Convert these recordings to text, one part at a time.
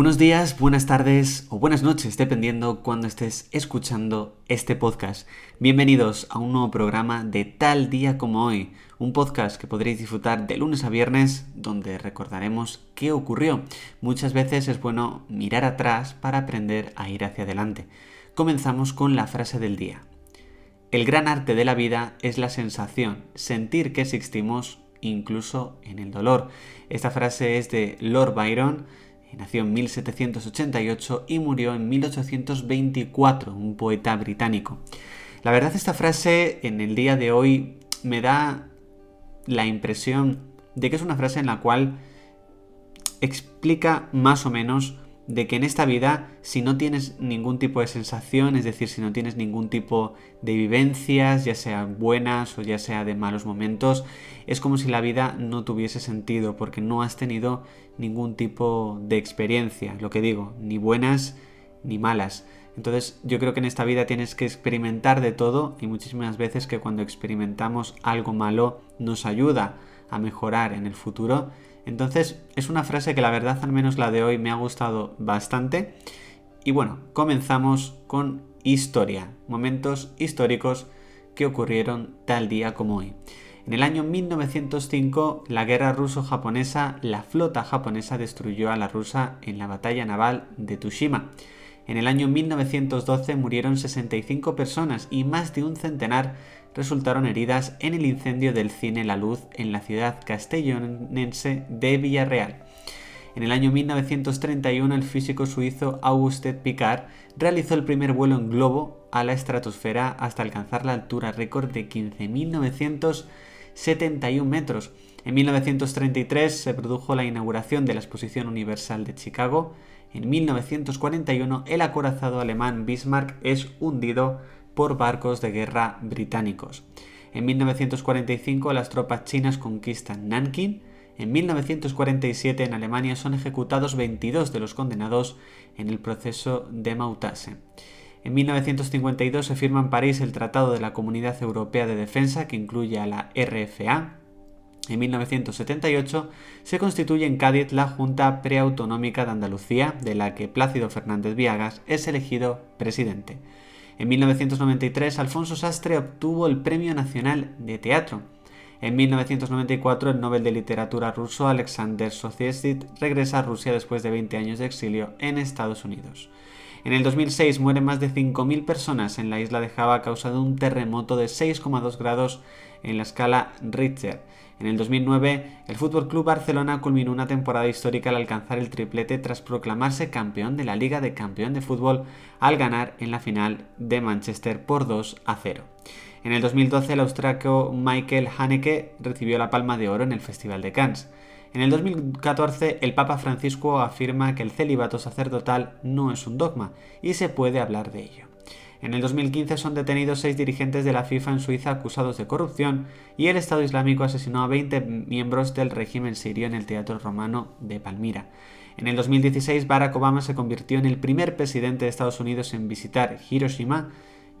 Buenos días, buenas tardes o buenas noches, dependiendo cuando estés escuchando este podcast. Bienvenidos a un nuevo programa de Tal día como hoy, un podcast que podréis disfrutar de lunes a viernes, donde recordaremos qué ocurrió. Muchas veces es bueno mirar atrás para aprender a ir hacia adelante. Comenzamos con la frase del día. El gran arte de la vida es la sensación, sentir que existimos incluso en el dolor. Esta frase es de Lord Byron Nació en 1788 y murió en 1824, un poeta británico. La verdad esta frase en el día de hoy me da la impresión de que es una frase en la cual explica más o menos de que en esta vida, si no tienes ningún tipo de sensación, es decir, si no tienes ningún tipo de vivencias, ya sea buenas o ya sea de malos momentos, es como si la vida no tuviese sentido, porque no has tenido ningún tipo de experiencia, lo que digo, ni buenas ni malas. Entonces yo creo que en esta vida tienes que experimentar de todo y muchísimas veces que cuando experimentamos algo malo nos ayuda a mejorar en el futuro entonces es una frase que la verdad al menos la de hoy me ha gustado bastante. Y bueno, comenzamos con historia, momentos históricos que ocurrieron tal día como hoy. En el año 1905, la guerra ruso-japonesa, la flota japonesa destruyó a la rusa en la batalla naval de Tsushima. En el año 1912 murieron 65 personas y más de un centenar resultaron heridas en el incendio del cine La Luz en la ciudad castellonense de Villarreal. En el año 1931 el físico suizo Auguste Picard realizó el primer vuelo en globo a la estratosfera hasta alcanzar la altura récord de 15.971 metros. En 1933 se produjo la inauguración de la Exposición Universal de Chicago. En 1941 el acorazado alemán Bismarck es hundido por barcos de guerra británicos. En 1945 las tropas chinas conquistan Nanking. En 1947 en Alemania son ejecutados 22 de los condenados en el proceso de Mautase. En 1952 se firma en París el Tratado de la Comunidad Europea de Defensa que incluye a la RFA. En 1978 se constituye en Cádiz la Junta Preautonómica de Andalucía, de la que Plácido Fernández Viagas es elegido presidente. En 1993, Alfonso Sastre obtuvo el Premio Nacional de Teatro. En 1994, el Nobel de Literatura ruso Alexander Soziesit regresa a Rusia después de 20 años de exilio en Estados Unidos. En el 2006 mueren más de 5.000 personas en la isla de Java a causa de un terremoto de 6,2 grados en la escala Richter. En el 2009, el Fútbol Club Barcelona culminó una temporada histórica al alcanzar el triplete tras proclamarse campeón de la Liga de Campeón de Fútbol al ganar en la final de Manchester por 2 a 0. En el 2012, el austriaco Michael Haneke recibió la Palma de Oro en el Festival de Cannes. En el 2014, el Papa Francisco afirma que el celibato sacerdotal no es un dogma y se puede hablar de ello. En el 2015 son detenidos seis dirigentes de la FIFA en Suiza acusados de corrupción y el Estado Islámico asesinó a 20 miembros del régimen sirio en el Teatro Romano de Palmira. En el 2016 Barack Obama se convirtió en el primer presidente de Estados Unidos en visitar Hiroshima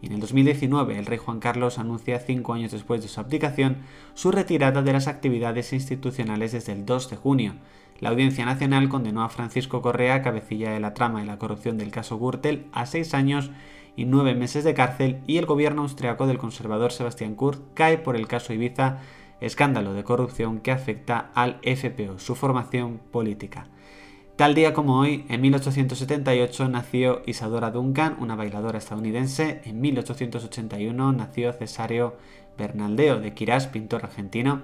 y en el 2019 el rey Juan Carlos anuncia, cinco años después de su abdicación, su retirada de las actividades institucionales desde el 2 de junio. La Audiencia Nacional condenó a Francisco Correa, cabecilla de la trama de la corrupción del caso Gürtel, a seis años y nueve meses de cárcel y el gobierno austriaco del conservador Sebastián Kurz cae por el caso Ibiza, escándalo de corrupción que afecta al FPO, su formación política. Tal día como hoy, en 1878 nació Isadora Duncan, una bailadora estadounidense. En 1881 nació Cesario Bernaldeo de Quirás, pintor argentino.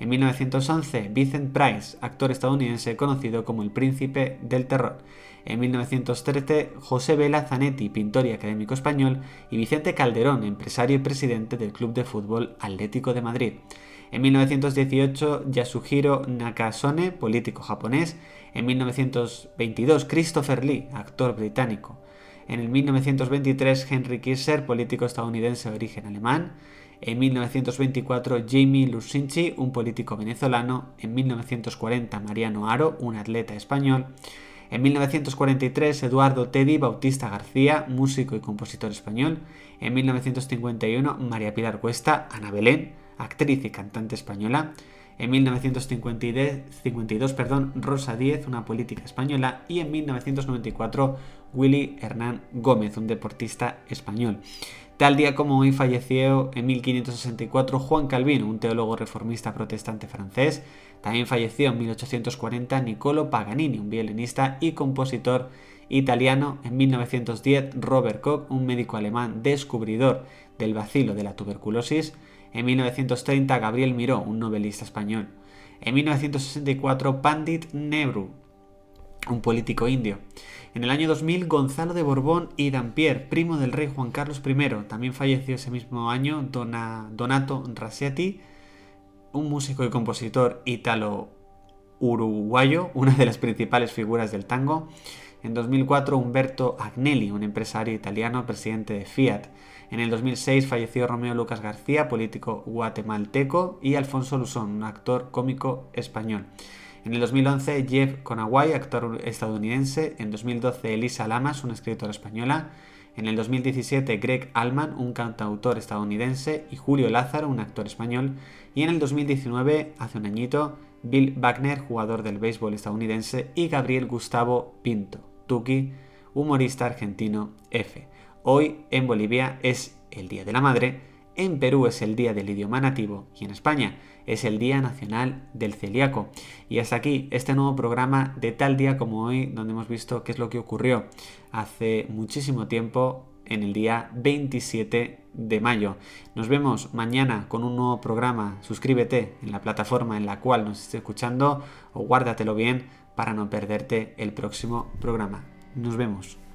En 1911, Vincent Price, actor estadounidense conocido como el príncipe del terror. En 1913, José Vela Zanetti, pintor y académico español, y Vicente Calderón, empresario y presidente del Club de Fútbol Atlético de Madrid. En 1918, Yasuhiro Nakasone, político japonés. En 1922, Christopher Lee, actor británico. En el 1923, Henry Kisser, político estadounidense de origen alemán. En 1924, Jamie Lucinchi, un político venezolano. En 1940, Mariano Aro, un atleta español. En 1943, Eduardo Teddy Bautista García, músico y compositor español. En 1951, María Pilar Cuesta, Ana Belén, actriz y cantante española. En 1952, perdón, Rosa Díez, una política española. Y en 1994, Willy Hernán Gómez, un deportista español. Tal día como hoy falleció en 1564 Juan Calvino, un teólogo reformista protestante francés. También falleció en 1840 Niccolo Paganini, un violinista y compositor italiano. En 1910 Robert Koch, un médico alemán descubridor del bacilo de la tuberculosis. En 1930 Gabriel Miró, un novelista español. En 1964 Pandit Nehru, un político indio. En el año 2000 Gonzalo de Borbón y Dampierre, primo del rey Juan Carlos I. También falleció ese mismo año Donato Rasetti, un músico y compositor ítalo-uruguayo, una de las principales figuras del tango. En 2004 Umberto Agnelli, un empresario italiano, presidente de Fiat. En el 2006 falleció Romeo Lucas García, político guatemalteco, y Alfonso Luzón, un actor cómico español. En el 2011 Jeff Conaway, actor estadounidense. En 2012 Elisa Lamas, una escritora española. En el 2017 Greg Allman, un cantautor estadounidense. Y Julio Lázaro, un actor español. Y en el 2019, hace un añito, Bill Wagner, jugador del béisbol estadounidense. Y Gabriel Gustavo Pinto, Tuki, humorista argentino F. Hoy en Bolivia es el Día de la Madre, en Perú es el Día del Idioma Nativo y en España es el Día Nacional del Celíaco. Y hasta aquí este nuevo programa de tal día como hoy, donde hemos visto qué es lo que ocurrió hace muchísimo tiempo en el día 27 de mayo. Nos vemos mañana con un nuevo programa. Suscríbete en la plataforma en la cual nos estés escuchando o guárdatelo bien para no perderte el próximo programa. Nos vemos.